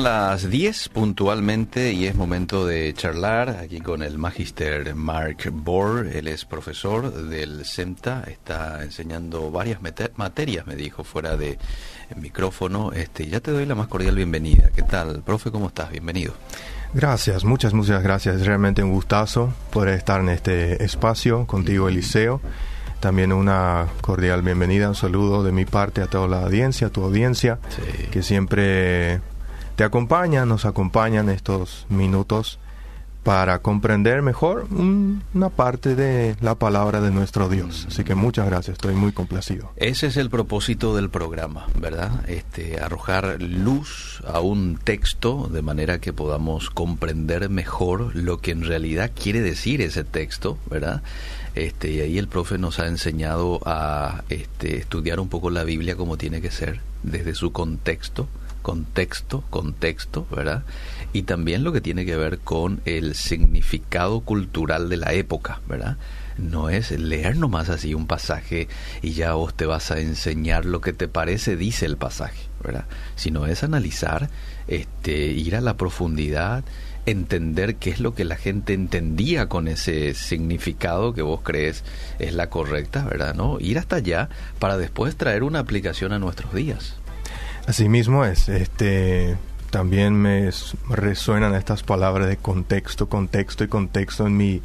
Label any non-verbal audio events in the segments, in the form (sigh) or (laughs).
Son las 10 puntualmente y es momento de charlar aquí con el magister Mark Bohr. Él es profesor del CEMTA, está enseñando varias materias, me dijo, fuera de micrófono. Este, ya te doy la más cordial bienvenida. ¿Qué tal, profe? ¿Cómo estás? Bienvenido. Gracias, muchas, muchas gracias. Es realmente un gustazo poder estar en este espacio contigo, Eliseo. También una cordial bienvenida, un saludo de mi parte a toda la audiencia, a tu audiencia, que siempre te acompaña, nos acompañan estos minutos para comprender mejor una parte de la palabra de nuestro Dios. Así que muchas gracias, estoy muy complacido. Ese es el propósito del programa, ¿verdad? Este, arrojar luz a un texto de manera que podamos comprender mejor lo que en realidad quiere decir ese texto, ¿verdad? Este, y ahí el profe nos ha enseñado a este, estudiar un poco la Biblia como tiene que ser, desde su contexto, contexto, contexto, ¿verdad? Y también lo que tiene que ver con el significado cultural de la época, ¿verdad? No es leer nomás así un pasaje y ya vos te vas a enseñar lo que te parece dice el pasaje, ¿verdad? Sino es analizar, este, ir a la profundidad, entender qué es lo que la gente entendía con ese significado que vos crees es la correcta, ¿verdad? ¿No? Ir hasta allá para después traer una aplicación a nuestros días. Así mismo es, este también me resuenan estas palabras de contexto, contexto y contexto en mi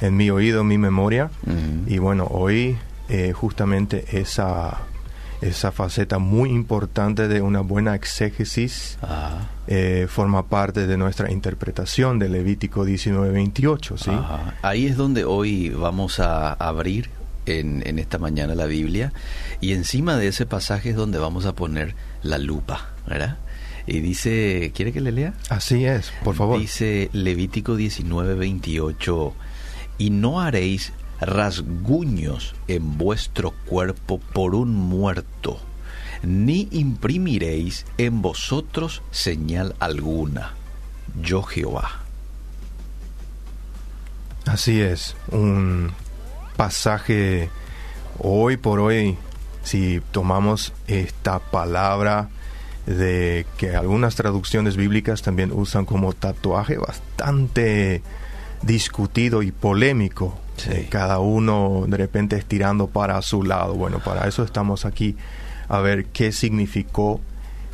en mi oído, en mi memoria. Y bueno, hoy eh, justamente esa esa faceta muy importante de una buena exégesis eh, forma parte de nuestra interpretación de Levítico 19-28. ¿sí? Ahí es donde hoy vamos a abrir en, en, esta mañana la Biblia y encima de ese pasaje es donde vamos a poner la lupa, ¿verdad? Y dice, ¿quiere que le lea? Así es, por favor. Dice Levítico 19-28, y no haréis rasguños en vuestro cuerpo por un muerto, ni imprimiréis en vosotros señal alguna. Yo Jehová. Así es, un pasaje hoy por hoy, si tomamos esta palabra de que algunas traducciones bíblicas también usan como tatuaje bastante discutido y polémico cada uno de repente estirando para su lado. Bueno, para eso estamos aquí a ver qué significó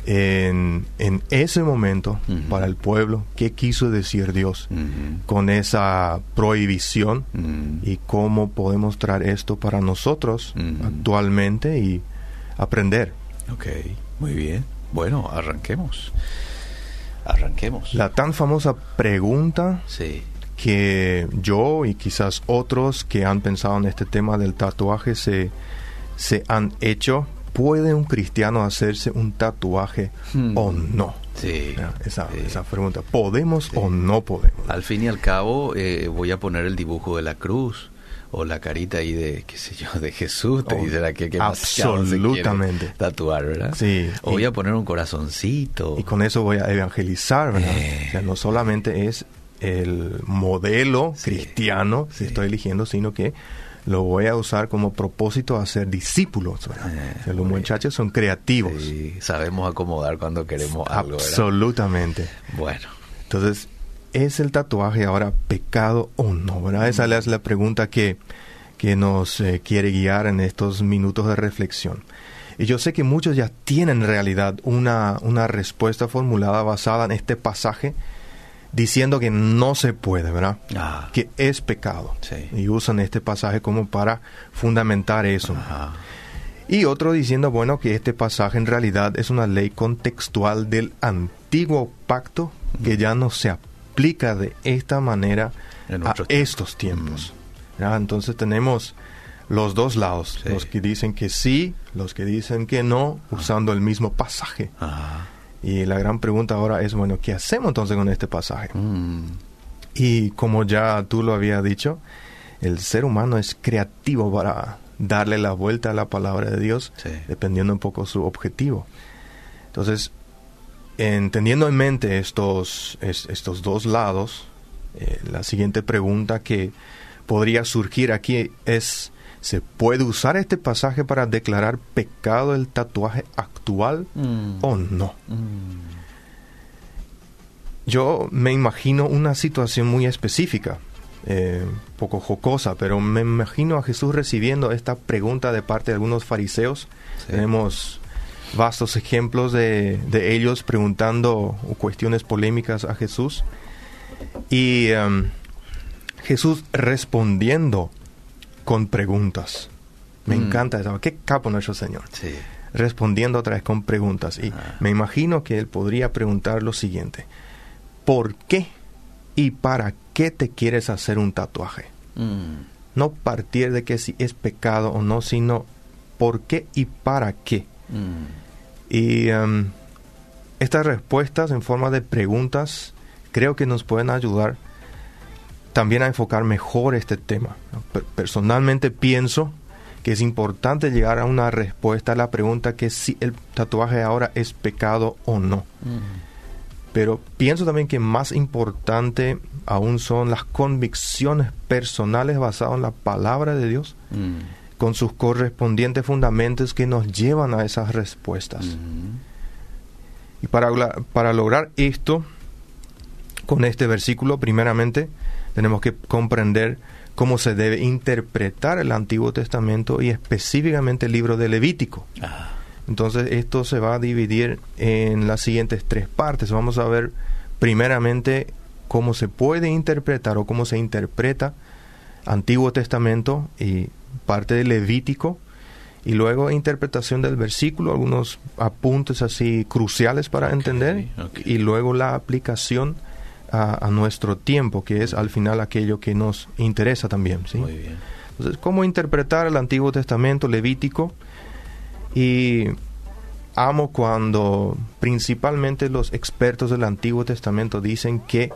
en, en ese momento para el pueblo, qué quiso decir Dios con esa prohibición y cómo podemos traer esto para nosotros actualmente y aprender. Ok, muy bien. Bueno, arranquemos. Arranquemos. La tan famosa pregunta sí que yo y quizás otros que han pensado en este tema del tatuaje se, se han hecho. ¿Puede un cristiano hacerse un tatuaje hmm. o no? Sí, esa, esa, pregunta. ¿Podemos o no podemos? Al fin y al cabo, eh, voy a poner el dibujo de la cruz o la carita ahí de, qué sé yo, de Jesús, te oh, dice la que, que absolutamente tatuar, ¿verdad? Sí. O voy a poner un corazoncito. Y con eso voy a evangelizar, ¿verdad? Eh. O sea, no solamente es el modelo cristiano que estoy eligiendo, sino que lo voy a usar como propósito a ser discípulos. Eh, los muchachos son creativos. sabemos acomodar cuando queremos algo. Absolutamente. Bueno. Entonces, ¿es el tatuaje ahora pecado o no? ¿verdad? Esa es la pregunta que, que nos eh, quiere guiar en estos minutos de reflexión. Y yo sé que muchos ya tienen en realidad una, una respuesta formulada basada en este pasaje diciendo que no se puede, ¿verdad? Ah. Que es pecado. Y usan este pasaje como para fundamentar eso. Y otro diciendo, bueno, que este pasaje en realidad es una ley contextual del antiguo pacto que ya no se aplica de esta manera a estos tiempos. Mm. Entonces tenemos los dos lados, los que dicen que sí, los que dicen que no, usando el mismo pasaje. Y la gran pregunta ahora es, bueno, ¿qué hacemos entonces con este pasaje? Mm. Y como ya tú lo habías dicho, el ser humano es creativo para darle la vuelta a la palabra de Dios, dependiendo un poco su objetivo. Entonces, entendiendo en mente estos, estos dos lados, eh, la siguiente pregunta que podría surgir aquí es, ¿Se puede usar este pasaje para declarar pecado el tatuaje actual mm. o no? Mm. yo me imagino una situación muy específica, eh, poco jocosa, pero me imagino a Jesús recibiendo esta pregunta de parte de algunos fariseos. Tenemos vastos ejemplos de, de, ellos preguntando cuestiones polémicas a Jesús. Y em, Jesús respondiendo con preguntas. Me Mm. encanta eso. Qué capo nuestro Señor. Sí. Respondiendo otra vez con preguntas. Y Ah. me imagino que él podría preguntar lo siguiente. ¿Por qué y para qué te quieres hacer un tatuaje? Mm. No partir de que si es pecado o no, sino por qué y para qué. Mm. Y em, estas respuestas en forma de preguntas creo que nos pueden ayudar también a enfocar mejor este tema. Per- Personalmente pienso que es importante llegar a una respuesta a la pregunta que si el tatuaje ahora es pecado o no. Pero pienso también que más importante aún son las convicciones personales basadas en la palabra de Dios, Mm. con sus correspondientes fundamentos que nos llevan a esas respuestas. Y para, para lograr esto, con este versículo, primeramente, tenemos que comprender cómo se debe interpretar el Antiguo Testamento y específicamente el libro de Levítico. Ah. Entonces, esto se va a dividir en las siguientes tres partes. Vamos a ver primeramente cómo se puede interpretar o cómo se interpreta Antiguo Testamento y parte de Levítico y luego interpretación del versículo, algunos apuntes así cruciales para entender y luego la aplicación a, a nuestro tiempo, que es al final aquello que nos interesa también. ¿sí? Muy bien. Entonces, ¿cómo interpretar el Antiguo Testamento Levítico? Y amo cuando principalmente los expertos del Antiguo Testamento dicen que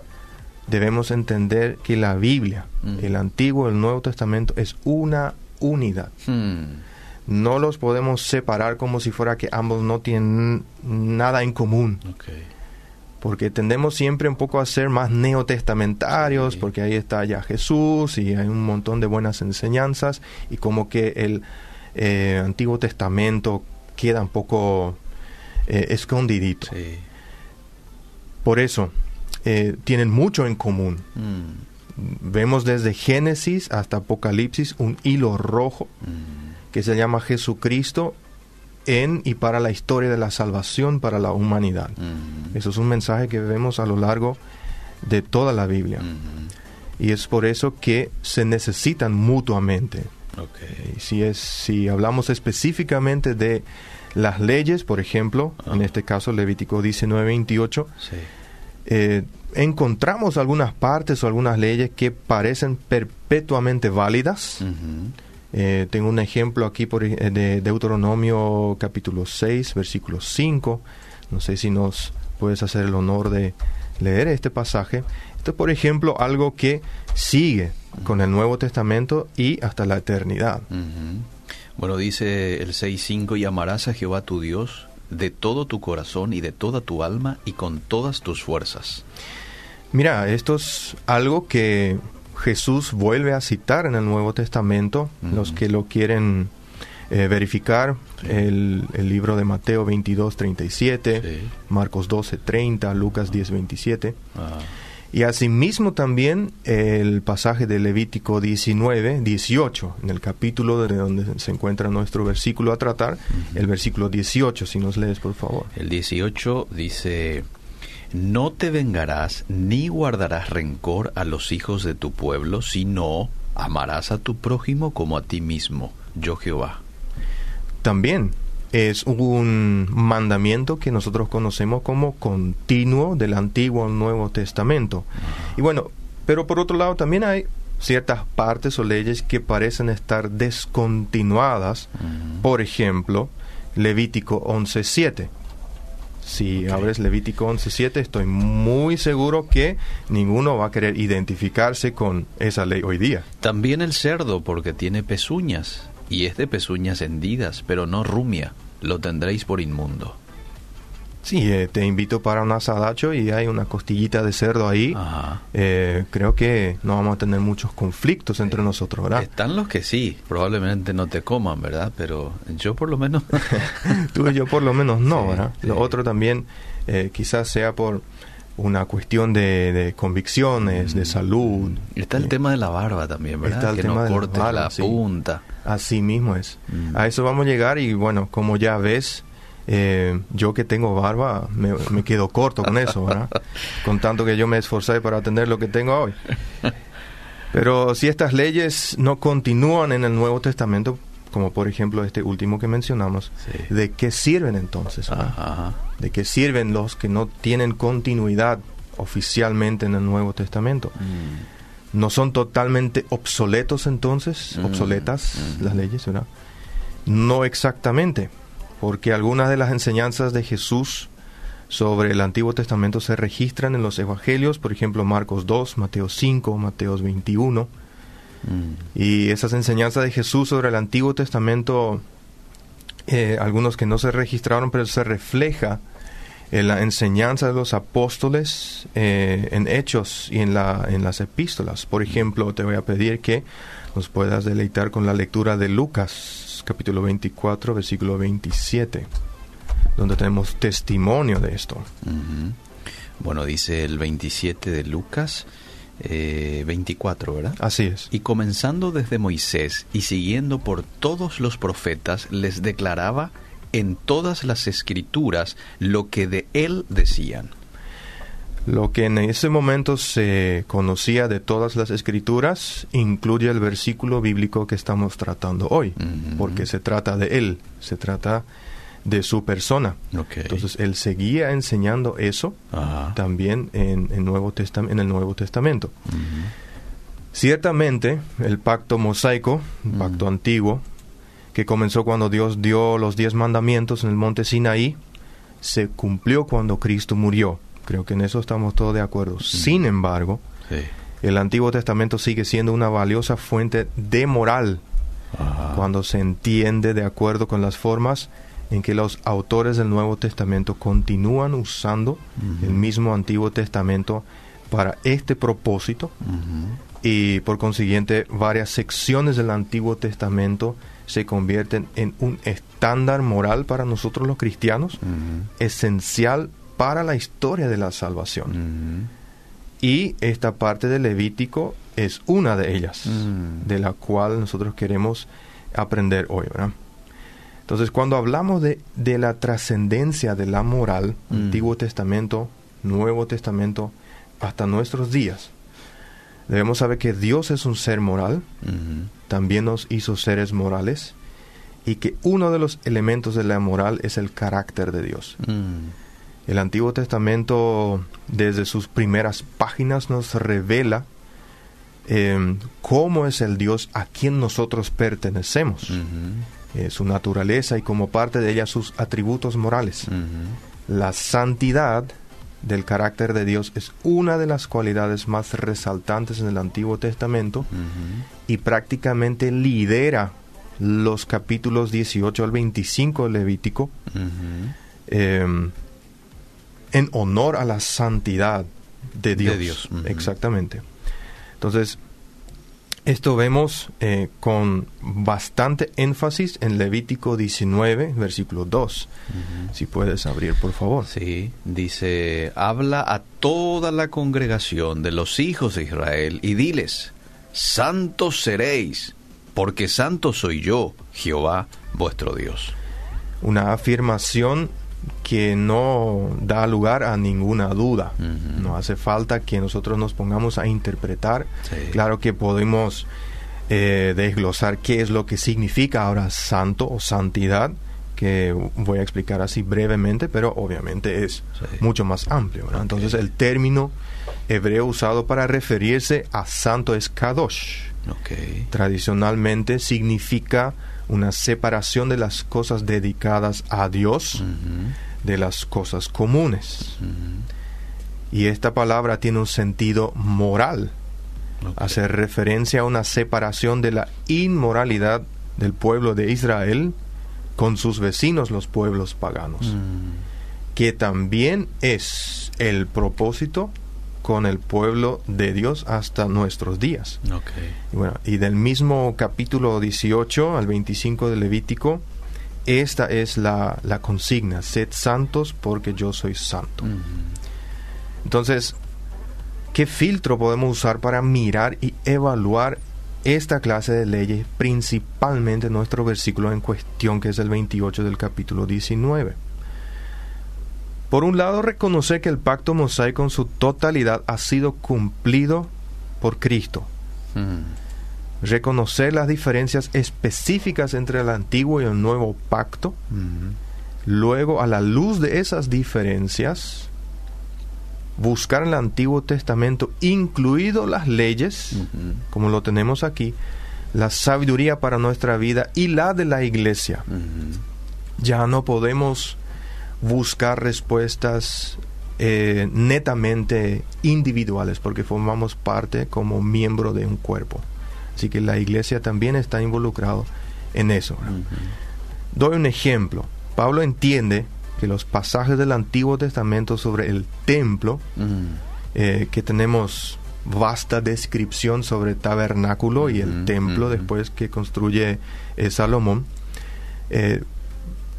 debemos entender que la Biblia, Mm. el Antiguo y el Nuevo Testamento es una unidad. Mm. No los podemos separar como si fuera que ambos no tienen nada en común Ok. Porque tendemos siempre un poco a ser más neotestamentarios, Sí. porque ahí está ya Jesús y hay un montón de buenas enseñanzas y como que el eh, Antiguo Testamento queda un poco eh, escondidito. Sí. Por eso eh, tienen mucho en común. Mm. Vemos desde Génesis hasta Apocalipsis un hilo rojo Mm. que se llama Jesucristo en y para la historia de la salvación para la humanidad. Eso es un mensaje que vemos a lo largo de toda la Biblia. Y es por eso que se necesitan mutuamente. Ok. Y si, es, si hablamos específicamente de las leyes, por ejemplo, Ah. en este caso Levítico 19-28, Sí. eh, encontramos algunas partes o algunas leyes que parecen perpetuamente válidas. Eh, tengo un ejemplo aquí por, ej- de Deuteronomio capítulo 6, versículo 5. No sé si nos puedes hacer el honor de leer este pasaje. Esto es, por ejemplo, algo que sigue con el Nuevo Testamento y hasta la eternidad. Bueno, dice el 6.5, y amarás a Jehová tu Dios de todo tu corazón y de toda tu alma y con todas tus fuerzas. Mira, esto es algo que Jesús vuelve a citar en el Nuevo Testamento. Los que lo quieren eh, verificar, Sí. el, el libro de Mateo 22, 37, Sí. Marcos 12, 30, Lucas 10, 27. Ah, Y asimismo también el pasaje de Levítico 19, 18, en el capítulo de donde se encuentra nuestro versículo a tratar, el versículo 18, si nos lees por favor. El 18 dice, no te vengarás ni guardarás rencor a los hijos de tu pueblo, sino amarás a tu prójimo como a ti mismo, yo Jehová. También es un mandamiento que nosotros conocemos como continuo del Antiguo al Nuevo Testamento. Y bueno, pero por otro lado también hay ciertas partes o leyes que parecen estar descontinuadas. Por ejemplo, Levítico 11.7. Si Ok. abres Levítico 11.7, estoy muy seguro que ninguno va a querer identificarse con esa ley hoy día. También el cerdo, porque tiene pezuñas, y es de pezuñas hendidas, pero no rumia, lo tendréis por inmundo. Sí, eh, te invito para un asadacho y hay una costillita de cerdo ahí. Ajá. Eh, creo que no vamos a tener muchos conflictos entre nosotros, ¿verdad? Están los que sí, probablemente no te coman, ¿verdad? Pero yo por lo menos... (laughs) Tú y yo por lo menos no, Sí, ¿verdad? sí. Lo otro también eh, quizás sea por una cuestión de, de convicciones, de salud. Está el Eh, tema de la barba también, ¿verdad? Está el que tema no de la corte la, barba, sí. punta. Así mismo es. Mm. A eso vamos a llegar y bueno, como ya ves, eh, yo que tengo barba me, me quedo corto con eso, ¿verdad? (laughs) Con tanto que yo me esforcé para tener lo que tengo hoy. Pero si estas leyes no continúan en el Nuevo Testamento, como por ejemplo este último que mencionamos, Sí. ¿de qué sirven entonces? Ajá. ¿De qué sirven los que no tienen continuidad oficialmente en el Nuevo Testamento? Mm. ¿No son totalmente obsoletos entonces? Mm, ¿Obsoletas mm. las leyes, verdad? No exactamente, porque algunas de las enseñanzas de Jesús sobre el Antiguo Testamento se registran en los Evangelios, por ejemplo Marcos 2, Mateo 5, Mateo 21, Mm. y esas enseñanzas de Jesús sobre el Antiguo Testamento, eh, algunos que no se registraron, pero se refleja en la enseñanza de los apóstoles eh, en Hechos y en, la, en las epístolas. Por ejemplo, te voy a pedir que nos puedas deleitar con la lectura de Lucas, capítulo 24, versículo 27, donde tenemos testimonio de esto. Bueno, dice el 27 de Lucas, eh, 24, ¿verdad? Así es. Y comenzando desde Moisés y siguiendo por todos los profetas, les declaraba en todas las escrituras lo que de él decían. Lo que en ese momento se conocía de todas las escrituras incluye el versículo bíblico que estamos tratando hoy, porque se trata de él, se trata de su persona. Entonces él seguía enseñando eso Ajá. también en, en Nuevo en el Nuevo Testamento. Ciertamente, el pacto mosaico, el pacto antiguo, que comenzó cuando Dios dio los diez mandamientos en el monte Sinaí, se cumplió cuando Cristo murió. Creo que en eso estamos todos de acuerdo. Sin embargo, Sí. el Antiguo Testamento sigue siendo una valiosa fuente de moral Ajá. cuando se entiende de acuerdo con las formas en que los autores del Nuevo Testamento continúan usando el mismo Antiguo Testamento para este propósito y por consiguiente varias secciones del Antiguo Testamento se convierten en un estándar moral para nosotros los cristianos, Ujú. esencial para la historia de la salvación. Y esta parte de Levítico es una de ellas, de la cual nosotros queremos aprender hoy, ¿verdad? Entonces, cuando hablamos de, de la trascendencia de la moral. Antiguo Testamento, Nuevo Testamento, hasta nuestros días, debemos saber que Dios es un ser moral, también nos hizo seres morales, y que uno de los elementos de la moral es el carácter de Dios. Mm. El Antiguo Testamento, desde sus primeras páginas, nos revela eh, cómo es el Dios a quien nosotros pertenecemos, eh, su naturaleza y como parte de ella sus atributos morales. La santidad del carácter de Dios es una de las cualidades más resaltantes en el Antiguo Testamento y prácticamente lidera los capítulos 18 al 25 del Levítico. Eh, en honor a la santidad de Dios. Dios, ujú. Exactamente. Entonces, esto vemos eh, con bastante énfasis en Levítico 19, versículo 2. Ujú. Si puedes abrir, por favor. Sí, dice, habla a toda la congregación de los hijos de Israel y diles, santos seréis, porque santo soy yo, Jehová vuestro Dios. Una afirmación que no da lugar a ninguna duda. No hace falta que nosotros nos pongamos a interpretar. Sí. Claro que podemos eh, desglosar qué es lo que significa ahora santo o santidad, que voy a explicar así brevemente, pero obviamente es Sí. mucho más amplio. Entonces el término hebreo usado para referirse a santo es kadosh. Tradicionalmente significa una separación de las cosas dedicadas a Dios. De las cosas comunes. Y esta palabra tiene un sentido moral. Ok. Hace referencia a una separación de la inmoralidad del pueblo de Israel con sus vecinos, los pueblos paganos, Mm. que también es el propósito con el pueblo de Dios hasta nuestros días. Y, bueno, y del mismo capítulo 18 al 25 de Levítico, esta es la, la consigna, sed santos porque yo soy santo. Entonces, ¿qué filtro podemos usar para mirar y evaluar esta clase de leyes, principalmente nuestro versículo en cuestión, que es el 28 del capítulo 19? Por un lado, reconocer que el pacto mosaico en su totalidad ha sido cumplido por Cristo. Mm. Reconocer las diferencias específicas entre el antiguo y el nuevo pacto. Luego, a la luz de esas diferencias, buscar en el Antiguo Testamento, incluido las leyes, como lo tenemos aquí, la sabiduría para nuestra vida y la de la iglesia. Ya no podemos buscar respuestas eh, netamente individuales porque formamos parte como miembro de un cuerpo. Así que la iglesia también está involucrado en eso. Doy un ejemplo. Pablo entiende que los pasajes del Antiguo Testamento sobre el templo, eh, que tenemos vasta descripción sobre el tabernáculo y el templo después que construye eh, Salomón, eh,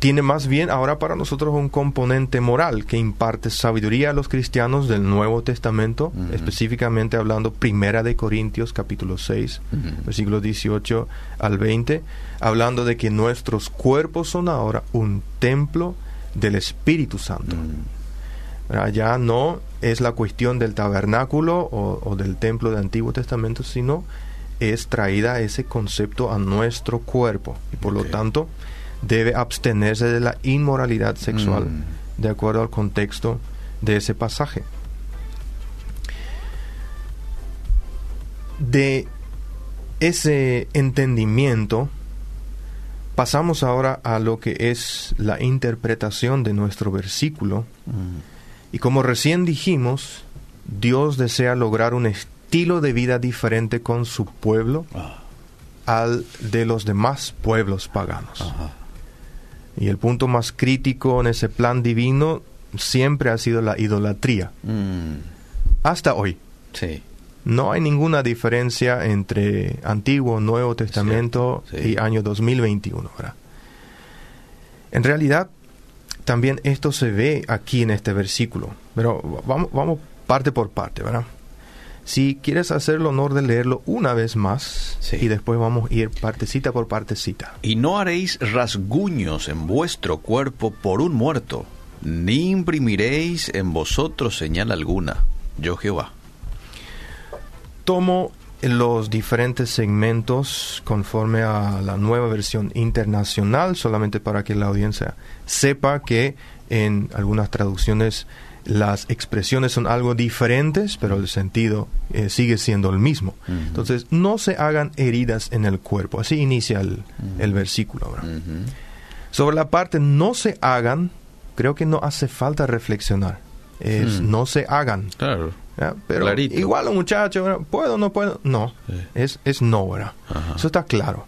tiene más bien ahora para nosotros un componente moral que imparte sabiduría a los cristianos del Nuevo Testamento, específicamente hablando Primera de Corintios capítulo 6, Ujú. versículos 18 al 20, hablando de que nuestros cuerpos son ahora un templo del Espíritu Santo. Ya no es la cuestión del tabernáculo o, o del templo del Antiguo Testamento, sino es traída ese concepto a nuestro cuerpo y por lo tanto debe abstenerse de la inmoralidad sexual Mm. de acuerdo al contexto de ese pasaje. De ese entendimiento pasamos ahora a lo que es la interpretación de nuestro versículo Mm. y como recién dijimos, Dios desea lograr un estilo de vida diferente con su pueblo Ah. al de los demás pueblos paganos. Ajá. Y el punto más crítico en ese plan divino siempre ha sido la idolatría. Mm. Hasta hoy. Sí. No hay ninguna diferencia entre Antiguo, Nuevo Testamento sí. y año 2021. ¿verdad? En realidad, también esto se ve aquí en este versículo. Pero vamos, vamos parte por parte, ¿verdad? Si quieres hacer el honor de leerlo una vez más Sí. y después vamos a ir partecita por partecita. Y no haréis rasguños en vuestro cuerpo por un muerto, ni imprimiréis en vosotros señal alguna. Yo Jehová. Tomo los diferentes segmentos conforme a la nueva versión internacional, solamente para que la audiencia sepa que en algunas traducciones las expresiones son algo diferentes, pero el sentido eh, sigue siendo el mismo. Entonces, no se hagan heridas en el cuerpo. Así inicia el, el versículo. Sobre la parte no se hagan, creo que no hace falta reflexionar. Es Hmm. no se hagan. Claro. ¿ya? Pero Clarito. igual un muchacho, ¿verdad? ¿puedo o no puedo? No, Sí. es, es no, ¿verdad? Eso está claro.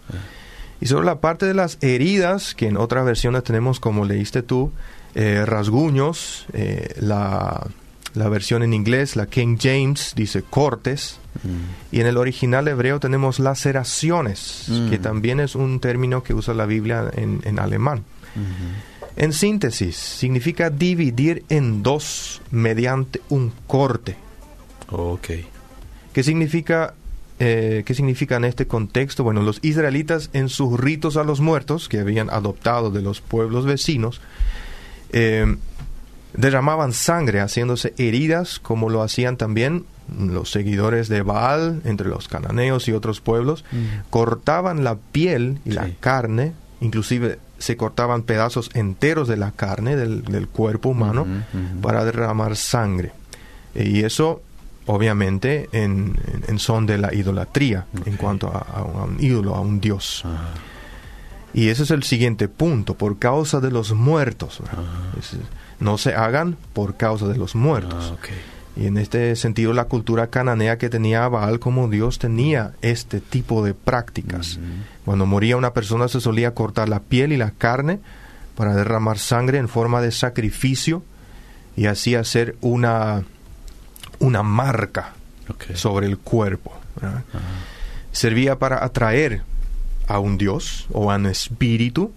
Y sobre la parte de las heridas, que en otras versiones tenemos, como leíste tú, eh, rasguños, eh, la, la versión en inglés, la King James, dice cortes, Mm. y en el original hebreo tenemos laceraciones, Mm. que también es un término que usa la Biblia en, en alemán. Ujú. En síntesis, significa dividir en dos mediante un corte. Ok. ¿Qué significa, eh, ¿Qué significa en este contexto? Bueno, los israelitas en sus ritos a los muertos, que habían adoptado de los pueblos vecinos, eh, derramaban sangre haciéndose heridas, como lo hacían también los seguidores de Baal, entre los cananeos y otros pueblos, Mm. cortaban la piel y la carne, inclusive se cortaban pedazos enteros de la carne del, del cuerpo humano para derramar sangre. Y eso, obviamente, en, son de la idolatría, en cuanto a, a un- a un ídolo, a un dios. Y ese es el siguiente punto, por causa de los muertos. no se hagan por causa de los muertos. Ah. Y en este sentido, la cultura cananea que tenía Baal como dios tenía este tipo de prácticas. Cuando moría una persona se solía cortar la piel y la carne para derramar sangre en forma de sacrificio y así hacer una, una marca sobre el cuerpo. Servía para atraer a un dios o a un espíritu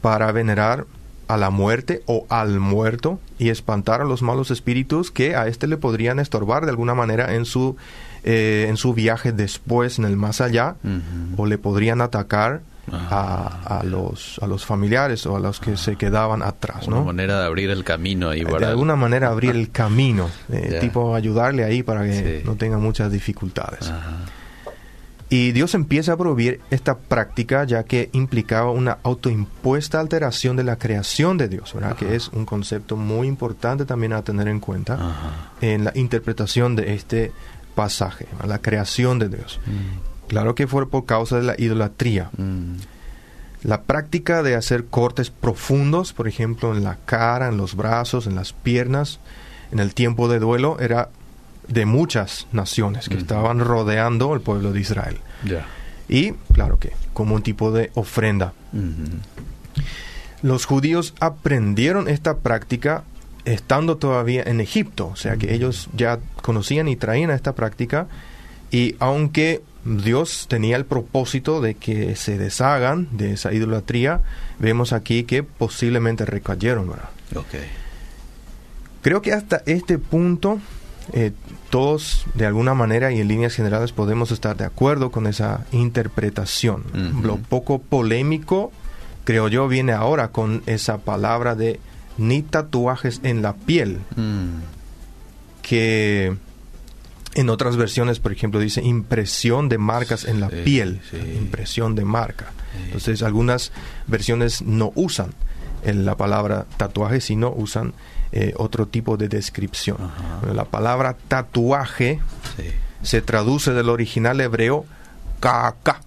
para venerar a la muerte o al muerto y espantar a los malos espíritus que a éste le podrían estorbar de alguna manera en su, eh, en su viaje después, en el más allá, o le podrían atacar a, a, los, a los familiares o a los que se quedaban atrás. Una manera de abrir el camino ahí. De alguna manera abrir el (laughs) camino, eh, tipo ayudarle ahí para que no tenga muchas dificultades. Y Dios empieza a prohibir esta práctica ya que implicaba una autoimpuesta alteración de la creación de Dios, ¿verdad? Que es un concepto muy importante también a tener en cuenta en la interpretación de este pasaje, la creación de Dios. Mm. Claro que fue por causa de la idolatría. Mm. La práctica de hacer cortes profundos, por ejemplo, en la cara, en los brazos, en las piernas, en el tiempo de duelo, era de muchas naciones que estaban rodeando el pueblo de Israel. Y claro que como un tipo de ofrenda. Los judíos aprendieron esta práctica estando todavía en Egipto, o sea que ellos ya conocían y traían esta práctica. Y aunque Dios tenía el propósito de que se deshagan de esa idolatría, vemos aquí que posiblemente recayeron. Creo que hasta este punto eh, todos de alguna manera y en líneas generales podemos estar de acuerdo con esa interpretación. Lo poco polémico, creo yo, viene ahora con esa palabra de ni tatuajes en la piel, mm. que en otras versiones, por ejemplo, dice impresión de marcas en la piel, impresión de marca. Entonces, algunas versiones no usan la palabra tatuaje, sino usan eh, otro tipo de descripción. La palabra tatuaje se traduce del original hebreo kaka,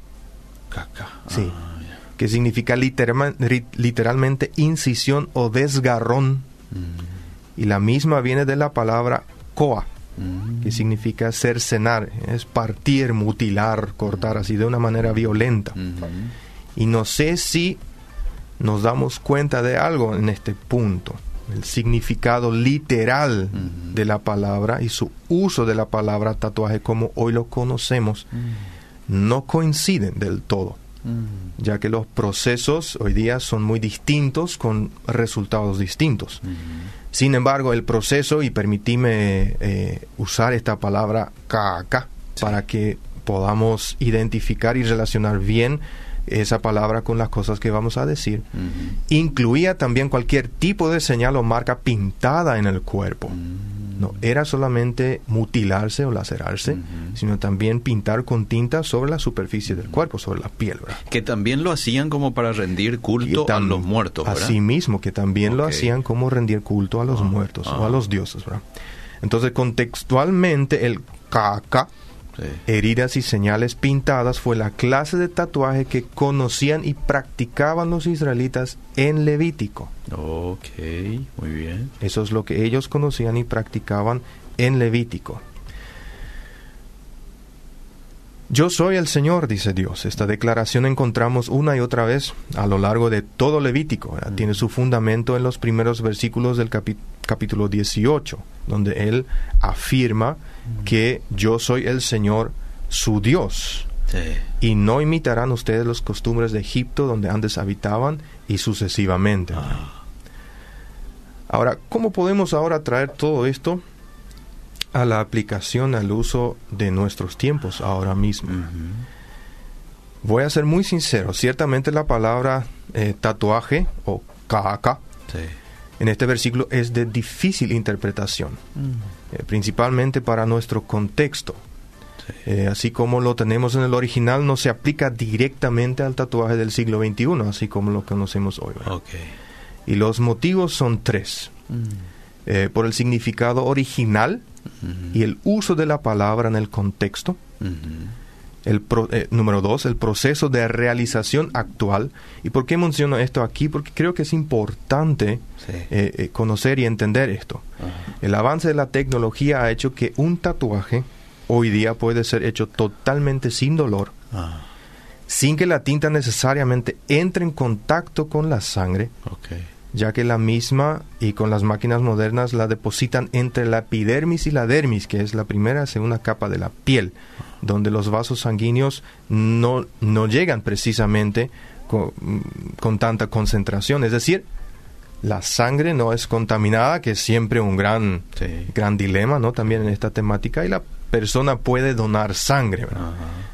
sí, ah, que significa literalmente incisión o desgarrón. Mm. Y la misma viene de la palabra koa, mm. que significa cercenar, es partir, mutilar, cortar así de una manera violenta. Mm-hmm. Y no sé si nos damos cuenta de algo en este punto el significado literal de la palabra y su uso de la palabra tatuaje como hoy lo conocemos no coinciden del todo, ya que los procesos hoy día son muy distintos con resultados distintos. Sin embargo, el proceso, y permitíme eh, usar esta palabra caca para que podamos identificar y relacionar bien esa palabra con las cosas que vamos a decir. Incluía también cualquier tipo de señal o marca pintada en el cuerpo. Mm. No era solamente mutilarse o lacerarse, sino también pintar con tinta sobre la superficie del cuerpo, sobre la piel. Que también lo hacían como para rendir culto a los muertos. Así mismo, que también lo hacían como rendir culto a los muertos o a los dioses. Entonces, contextualmente, el caca Heridas y señales pintadas fue la clase de tatuaje que conocían y practicaban los israelitas en Levítico. Ok, muy bien. Eso es lo que ellos conocían y practicaban en Levítico. Yo soy el Señor, dice Dios. Esta declaración encontramos una y otra vez a lo largo de todo Levítico. Tiene su fundamento en los primeros versículos del capítulo 18, donde Él afirma que yo soy el Señor su Dios. Y no imitarán ustedes los costumbres de Egipto donde antes habitaban y sucesivamente. Ah. Ahora, ¿cómo podemos ahora traer todo esto a la aplicación, al uso de nuestros tiempos ahora mismo? Voy a ser muy sincero, ciertamente la palabra eh, tatuaje o caca en este versículo es de difícil interpretación, mm. eh, principalmente para nuestro contexto. Eh, así como lo tenemos en el original, no se aplica directamente al tatuaje del siglo XXI, así como lo conocemos hoy. Y los motivos son tres. Mm. Por el significado original y el uso de la palabra en el contexto. El eh, número dos, el proceso de realización actual. ¿Y por qué menciono esto aquí? Porque creo que es importante eh, eh, conocer y entender esto. El avance de la tecnología ha hecho que un tatuaje hoy día puede ser hecho totalmente sin dolor, sin que la tinta necesariamente entre en contacto con la sangre, ya que la misma y con las máquinas modernas la depositan entre la epidermis y la dermis, que es la primera y segunda capa de la piel donde los vasos sanguíneos no, no llegan precisamente con, tanta concentración. Es decir, la sangre no es contaminada, que es siempre un gran, Sí. gran dilema, ¿no? También en esta temática, y la persona puede donar sangre.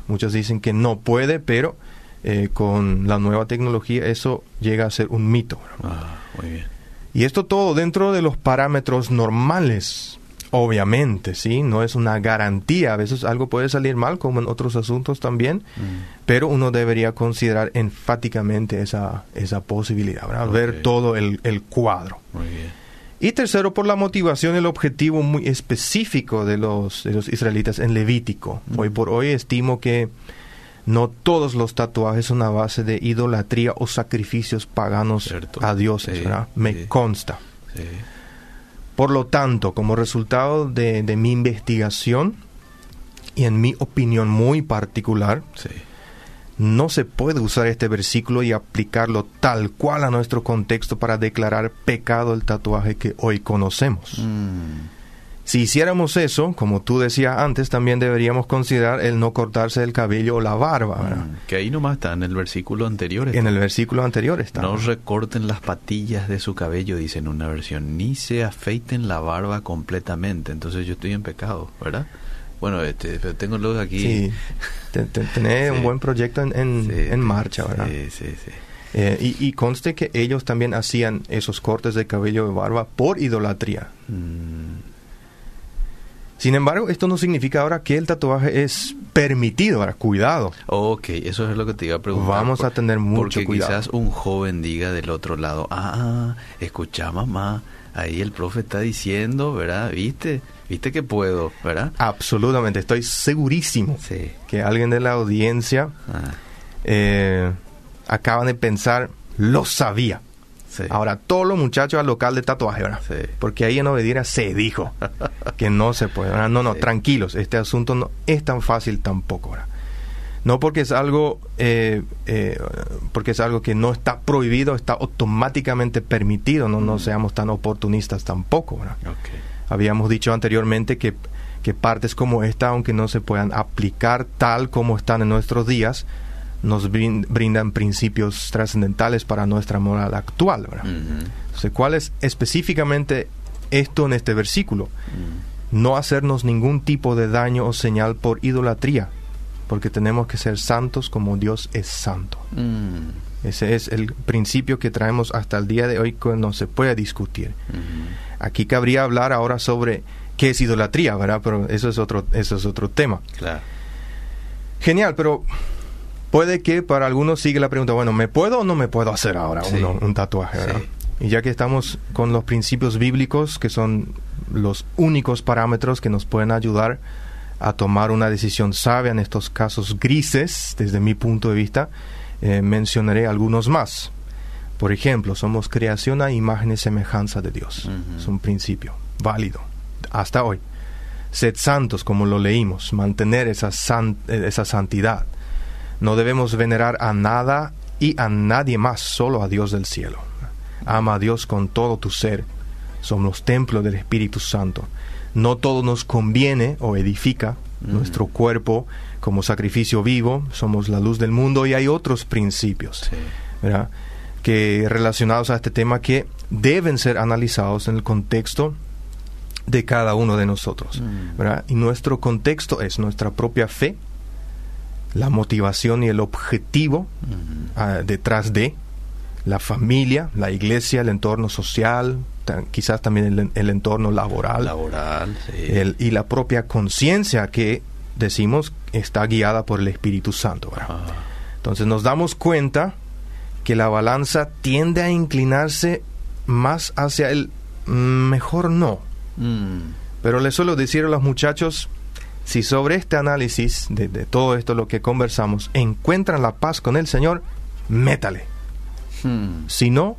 Muchos dicen que no puede, pero eh, con la nueva tecnología eso llega a ser un mito. Ah, muy bien. Y esto todo dentro de los parámetros normales, obviamente, ¿sí? No es una garantía, a veces algo puede salir mal, como en otros asuntos también, Mm. pero uno debería considerar enfáticamente esa, esa posibilidad. Ver todo el, el cuadro. Muy bien. Y tercero, por la motivación el objetivo muy específico de los, de los israelitas en Levítico. Hoy por hoy estimo que no todos los tatuajes son a base de idolatría o sacrificios paganos Cierto. a dioses, Sí, ¿verdad? Me sí. consta. Sí. Por lo tanto, como resultado de, de mi investigación y en mi opinión muy particular, no se puede usar este versículo y aplicarlo tal cual a nuestro contexto para declarar pecado el tatuaje que hoy conocemos. Mm. Si hiciéramos eso, como tú decías antes, también deberíamos considerar el no cortarse el cabello o la barba. ¿verdad? Que ahí nomás está, en el versículo anterior. está. En el versículo anterior está. No recorten las patillas de su cabello, dice en una versión, ni se afeiten la barba completamente. Entonces yo estoy en pecado, ¿verdad? Bueno, este, pero tengo luego aquí. Sí, (laughs) tenés un buen proyecto en, en- Sí, en marcha, ¿verdad? Sí, sí, sí. Eh, y, y conste que ellos también hacían esos cortes de cabello y barba por idolatría. Mm, Sin embargo, esto no significa ahora que el tatuaje es permitido. Ahora, cuidado. Ok, eso es lo que te iba a preguntar. Vamos a tener mucho Porque cuidado. quizás un joven diga del otro lado, ah, escucha mamá, ahí el profe está diciendo, ¿verdad? ¿Viste? ¿Viste que puedo, verdad? Absolutamente, estoy segurísimo Sí. que alguien de la audiencia Ah, eh, acaban de pensar, lo sabía. Sí. Ahora, todos los muchachos al local de tatuaje, ¿verdad? Sí. Porque ahí en Obedira se dijo (laughs) que no se puede. ¿verdad? No, no, Sí. tranquilos, este asunto no es tan fácil tampoco, ¿verdad? No porque es algo, eh, eh, porque es algo que no está prohibido, está automáticamente permitido, no, no Mm. seamos tan oportunistas tampoco, ¿verdad? Habíamos dicho anteriormente que, que partes como esta, aunque no se puedan aplicar tal como están en nuestros días, nos brin- brindan principios trascendentales para nuestra moral actual. ¿verdad? Entonces, ¿cuál es específicamente esto en este versículo? Mm. No hacernos ningún tipo de daño o señal por idolatría, porque tenemos que ser santos como Dios es santo. Mm. Ese es el principio que traemos hasta el día de hoy que no se puede discutir. Aquí cabría hablar ahora sobre qué es idolatría, ¿verdad? Pero eso es otro, eso es otro tema. Claro. Genial, pero puede que para algunos sigue la pregunta, bueno, ¿me puedo o no me puedo hacer ahora Sí. uno- un tatuaje. Y ya que estamos con los principios bíblicos, que son los únicos parámetros que nos pueden ayudar a tomar una decisión sabia en estos casos grises, desde mi punto de vista, eh, mencionaré algunos más. Por ejemplo, somos creación a imagen y semejanza de Dios. Es un principio válido hasta hoy. Sed santos, como lo leímos, mantener esa, san- eh, esa santidad. No debemos venerar a nada y a nadie más, solo a Dios del cielo. Ama a Dios con todo tu ser. Somos templo del Espíritu Santo. No todo nos conviene o edifica Mm. nuestro cuerpo como sacrificio vivo. Somos la luz del mundo y hay otros principios. Sí. ¿verdad? que relacionados a este tema que deben ser analizados en el contexto de cada uno de nosotros. Mm. ¿verdad? Y nuestro contexto es nuestra propia fe, la motivación y el objetivo ah, detrás de la familia, la iglesia, el entorno social, quizás también el, el entorno laboral, Laboral, sí. el- y la propia conciencia que decimos está guiada por el Espíritu Santo. Ah, Entonces nos damos cuenta que la balanza tiende a inclinarse más hacia el mejor no. mm. Pero les suelo decir a los muchachos, si sobre este análisis de, de todo esto lo que conversamos encuentran la paz con el Señor, métale. Hmm. Si no,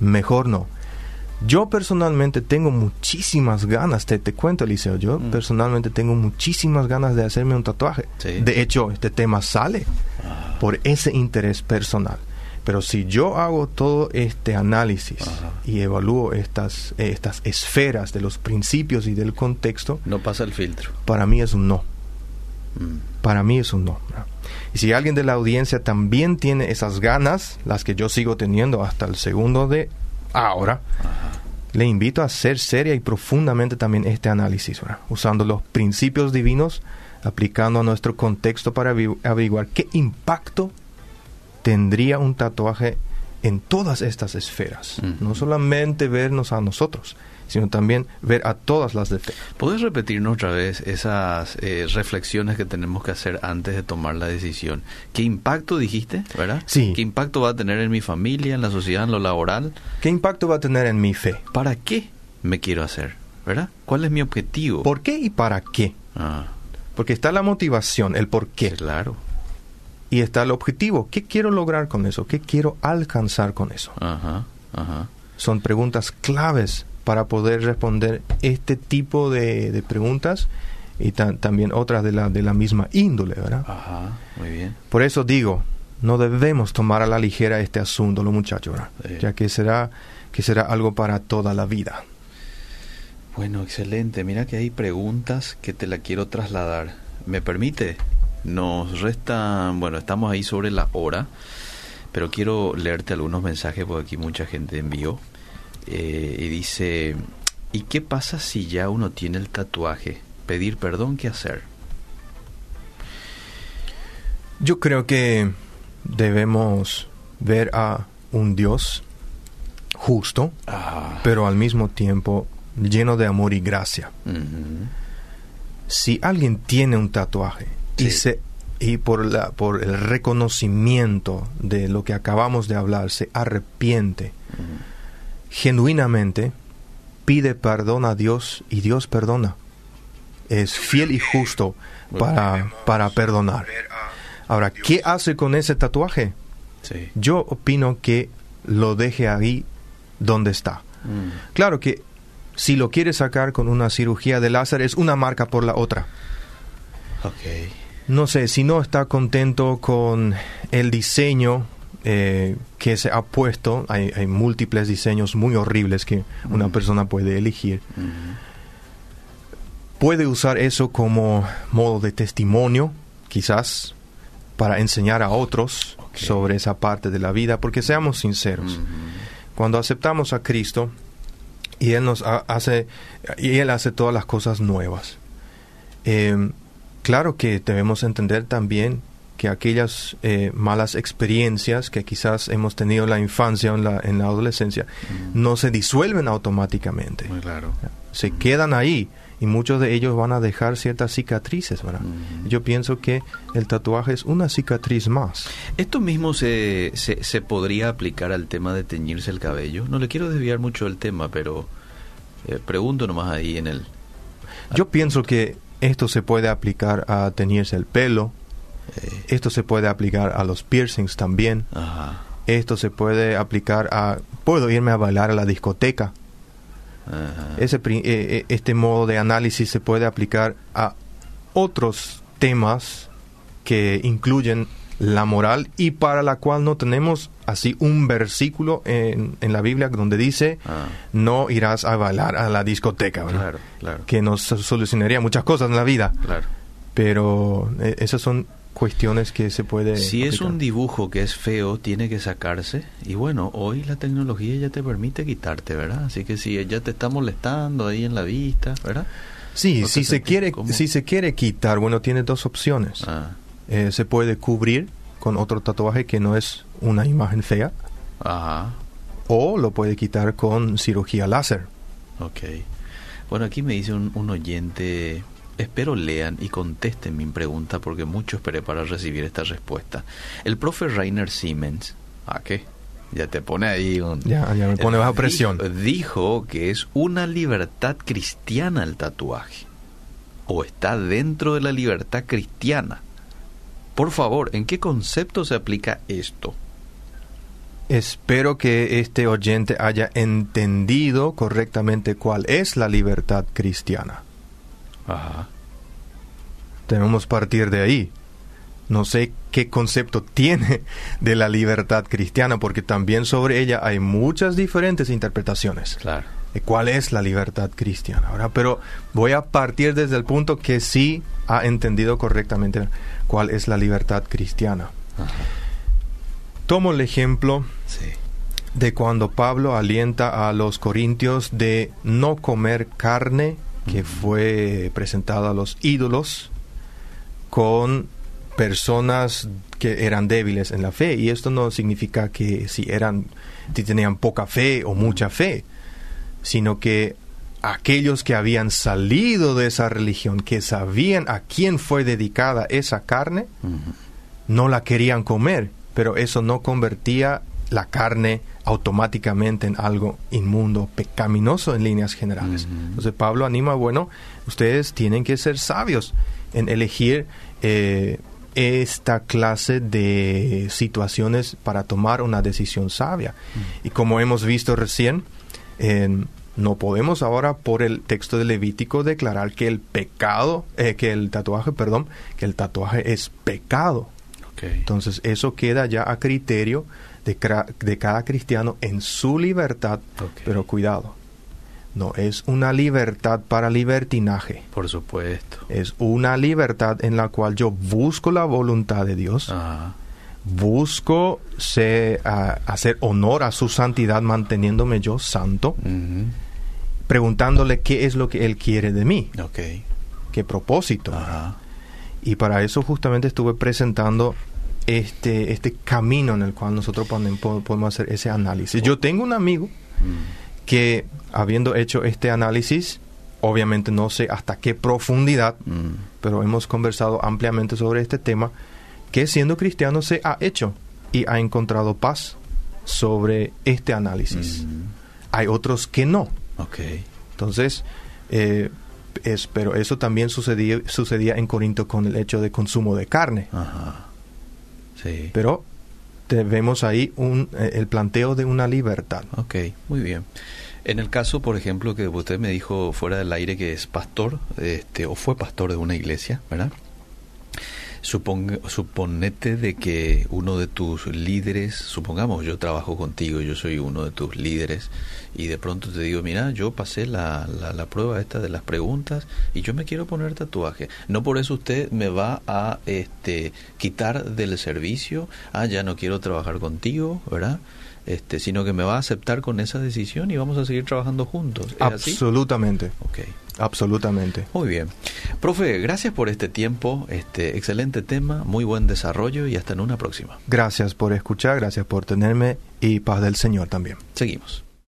mejor no. Yo personalmente tengo muchísimas ganas, te, te cuento Eliseo, yo Mm. personalmente tengo muchísimas ganas de hacerme un tatuaje. Sí. De hecho, este tema sale Ah, por ese interés personal. Pero si yo hago todo este análisis Ajá. y evalúo estas, eh, estas esferas de los principios y del contexto, no pasa el filtro. para mí es un no. Mm. Para mí es un no. Y si alguien de la audiencia también tiene esas ganas, las que yo sigo teniendo hasta el segundo de Ahora, le invito a hacer seria y profundamente también este análisis, ¿verdad? usando los principios divinos, aplicando a nuestro contexto para averiguar qué impacto tendría un tatuaje en todas estas esferas. No solamente vernos a nosotros, sino también ver a todas las defensas. ¿Puedes repetirnos otra vez esas eh, reflexiones que tenemos que hacer antes de tomar la decisión? ¿Qué impacto dijiste, verdad? Sí. ¿Qué impacto va a tener en mi familia, en la sociedad, en lo laboral? ¿Qué impacto va a tener en mi fe? ¿Para qué me quiero hacer? ¿Verdad? ¿Cuál es mi objetivo? ¿Por qué y para qué? Ah. Porque está la motivación, el por qué. Claro. Y está el objetivo. ¿Qué quiero lograr con eso? ¿Qué quiero alcanzar con eso? Ajá, ajá. Son preguntas claves para poder responder este tipo de, preguntas y también otras de la, de la misma índole, ¿verdad? Ajá, muy bien. Por eso digo, no debemos tomar a la ligera este asunto, los muchachos, ¿verdad? ya que será, que será algo para toda la vida. Bueno, excelente. Mira que hay preguntas que te la quiero trasladar. ¿Me permite? Nos resta, bueno, estamos ahí sobre la hora, pero quiero leerte algunos mensajes porque aquí mucha gente envió. Eh, y dice, ¿y qué pasa si ya uno tiene el tatuaje? Pedir perdón, ¿qué hacer? Yo creo que debemos ver a un Dios justo, ah. pero al mismo tiempo lleno de amor y gracia. Si alguien tiene un tatuaje y se y por la por el reconocimiento de lo que acabamos de hablar se arrepiente genuinamente pide perdón a Dios y Dios perdona. Es fiel y justo para, para perdonar. Ahora, ¿qué hace con ese tatuaje? Yo opino que lo deje ahí donde está. Mm. Claro que si lo quiere sacar con una cirugía de láser es una marca por la otra. No sé, si no está contento con el diseño eh, que se ha puesto, hay, múltiples diseños muy horribles que una persona puede elegir. Puede usar eso como modo de testimonio, quizás, para enseñar a otros sobre esa parte de la vida, porque seamos sinceros, cuando aceptamos a Cristo y Él nos hace, y Él hace todas las cosas nuevas, eh, claro que debemos entender también que aquellas eh, malas experiencias que quizás hemos tenido en la infancia o en la, en la adolescencia no se disuelven automáticamente. claro. Se quedan ahí y muchos de ellos van a dejar ciertas cicatrices. ¿verdad? Yo pienso que el tatuaje es una cicatriz más. ¿Esto mismo se, se, se, podría aplicar al tema de teñirse el cabello? No le quiero desviar mucho del tema, pero eh, pregunto nomás ahí en el... Yo pienso que esto se puede aplicar a teñirse el pelo, esto se puede aplicar a los piercings también. Esto se puede aplicar a... Puedo irme a bailar a la discoteca. Ese, eh, eh, este modo de análisis se puede aplicar a otros temas que incluyen la moral y para la cual no tenemos así un versículo en, en la Biblia donde dice ah. no irás a bailar a la discoteca, que nos solucionaría muchas cosas en la vida. Pero eh, esas son cuestiones que se puede... Si es un dibujo que es feo, tiene que sacarse. Y bueno, hoy la tecnología ya te permite quitarte, ¿verdad? Así que si ya te está molestando ahí en la vista, ¿verdad? Sí, si se, quiere, si se quiere quitar, bueno, tiene dos opciones. Ah. Eh, se puede cubrir con otro tatuaje que no es una imagen fea. Ajá. O lo puede quitar con cirugía láser. Ok. Bueno, aquí me dice un, un oyente Espero lean y contesten mi pregunta porque mucho esperé para recibir esta respuesta. El profe Rainer Siemens, ¿a qué? Ya te pone ahí un... Ya, ya me pone bajo presión. Dijo que es una libertad cristiana el tatuaje. O está dentro de la libertad cristiana. Por favor, ¿en qué concepto se aplica esto? Espero que este oyente haya entendido correctamente cuál es la libertad cristiana. Ajá. Debemos partir de ahí. No sé qué concepto tiene de la libertad cristiana, porque también sobre ella hay muchas diferentes interpretaciones. Claro. Cuál es la libertad cristiana. Ahora, pero voy a partir desde el punto que sí ha entendido correctamente cuál es la libertad cristiana. Tomo el ejemplo de cuando Pablo alienta a los corintios de no comer carne que fue presentada a los ídolos con personas que eran débiles en la fe. Y esto no significa que si eran si tenían poca fe o mucha fe sino que aquellos que habían salido de esa religión que sabían a quién fue dedicada esa carne no la querían comer pero eso no convertía la carne automáticamente en algo inmundo, pecaminoso en líneas generales. Entonces Pablo anima, bueno, ustedes tienen que ser sabios en elegir eh, esta clase de situaciones para tomar una decisión sabia. Y como hemos visto recién, no podemos ahora por el texto de Levítico declarar que el pecado, eh, que el tatuaje, perdón, que el tatuaje es pecado. Entonces eso queda ya a criterio de, de cada cristiano en su libertad, pero cuidado, no es una libertad para libertinaje. Por supuesto. Es una libertad en la cual yo busco la voluntad de Dios, busco hacer honor a su santidad manteniéndome yo santo, preguntándole qué es lo que Él quiere de mí, qué propósito. Y para eso justamente estuve presentando este, este camino en el cual nosotros podemos hacer ese análisis. Yo tengo un amigo mm. que, habiendo hecho este análisis, obviamente no sé hasta qué profundidad, mm. pero hemos conversado ampliamente sobre este tema, que siendo cristiano se ha hecho y ha encontrado paz sobre este análisis. Mm. Hay otros que no. Okay. Entonces, eh, es, pero eso también sucedía, sucedía en Corinto con el hecho de consumo de carne. Ajá. Pero vemos ahí un, eh, el planteo de una libertad. Ok, muy bien. En el caso, por ejemplo, que usted me dijo fuera del aire que es pastor, este, o fue pastor de una iglesia, ¿verdad? Suponete de que uno de tus líderes, supongamos yo trabajo contigo, yo soy uno de tus líderes, y de pronto te digo, mira, yo pasé la, la, prueba esta de las preguntas y yo me quiero poner tatuaje. No por eso usted me va a este, quitar del servicio, ah, ya no quiero trabajar contigo, ¿verdad? Este, sino que me va a aceptar con esa decisión y vamos a seguir trabajando juntos. Absolutamente. Okay. Absolutamente. Muy bien. Profe, gracias por este tiempo, este excelente tema, muy buen desarrollo y hasta en una próxima. Gracias por escuchar, gracias por tenerme y paz del Señor también. Seguimos.